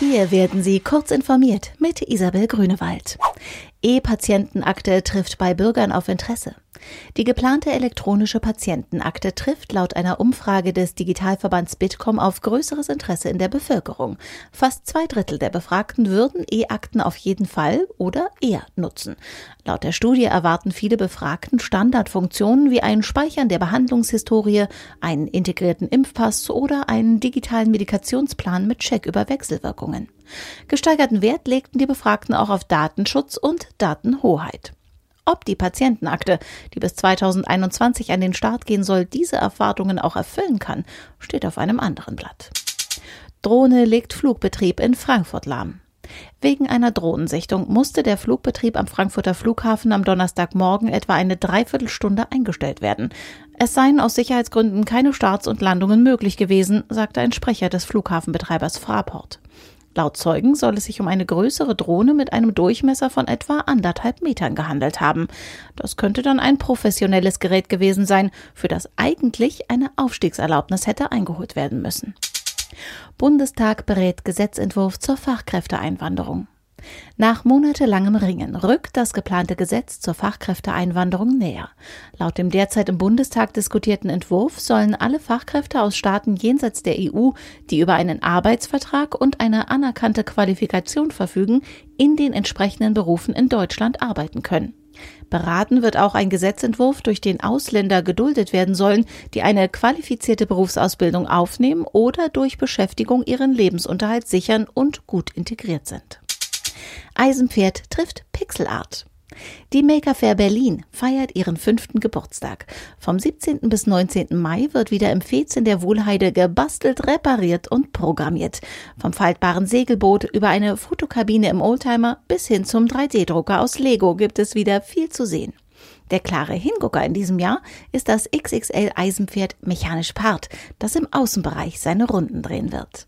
Hier werden Sie kurz informiert mit Isabel Grünewald. E-Patientenakte trifft bei Bürgern auf Interesse. Die geplante elektronische Patientenakte trifft laut einer Umfrage des Digitalverbands Bitkom auf größeres Interesse in der Bevölkerung. Fast zwei Drittel der Befragten würden E-Akten auf jeden Fall oder eher nutzen. Laut der Studie erwarten viele Befragten Standardfunktionen wie ein Speichern der Behandlungshistorie, einen integrierten Impfpass oder einen digitalen Medikationsplan mit Check über Wechselwirkungen. Gesteigerten Wert legten die Befragten auch auf Datenschutz und Datenhoheit. Ob die Patientenakte, die bis 2021 an den Start gehen soll, diese Erwartungen auch erfüllen kann, steht auf einem anderen Blatt. Drohne legt Flugbetrieb in Frankfurt lahm. Wegen einer Drohnensichtung musste der Flugbetrieb am Frankfurter Flughafen am Donnerstagmorgen etwa eine Dreiviertelstunde eingestellt werden. Es seien aus Sicherheitsgründen keine Starts und Landungen möglich gewesen, sagte ein Sprecher des Flughafenbetreibers Fraport. Laut Zeugen soll es sich um eine größere Drohne mit einem Durchmesser von etwa anderthalb Metern gehandelt haben. Das könnte dann ein professionelles Gerät gewesen sein, für das eigentlich eine Aufstiegserlaubnis hätte eingeholt werden müssen. Bundestag berät Gesetzentwurf zur Fachkräfteeinwanderung. Nach monatelangem Ringen rückt das geplante Gesetz zur Fachkräfteeinwanderung näher. Laut dem derzeit im Bundestag diskutierten Entwurf sollen alle Fachkräfte aus Staaten jenseits der EU, die über einen Arbeitsvertrag und eine anerkannte Qualifikation verfügen, in den entsprechenden Berufen in Deutschland arbeiten können. Beraten wird auch ein Gesetzentwurf, durch den Ausländer geduldet werden sollen, die eine qualifizierte Berufsausbildung aufnehmen oder durch Beschäftigung ihren Lebensunterhalt sichern und gut integriert sind. Eisenpferd trifft Pixelart. Die Maker Fair Berlin feiert ihren fünften Geburtstag. Vom 17. bis 19. Mai wird wieder im Fez in der Wohlheide gebastelt, repariert und programmiert. Vom faltbaren Segelboot über eine Fotokabine im Oldtimer bis hin zum 3D-Drucker aus Lego gibt es wieder viel zu sehen. Der klare Hingucker in diesem Jahr ist das XXL Eisenpferd mechanisch Part, das im Außenbereich seine Runden drehen wird.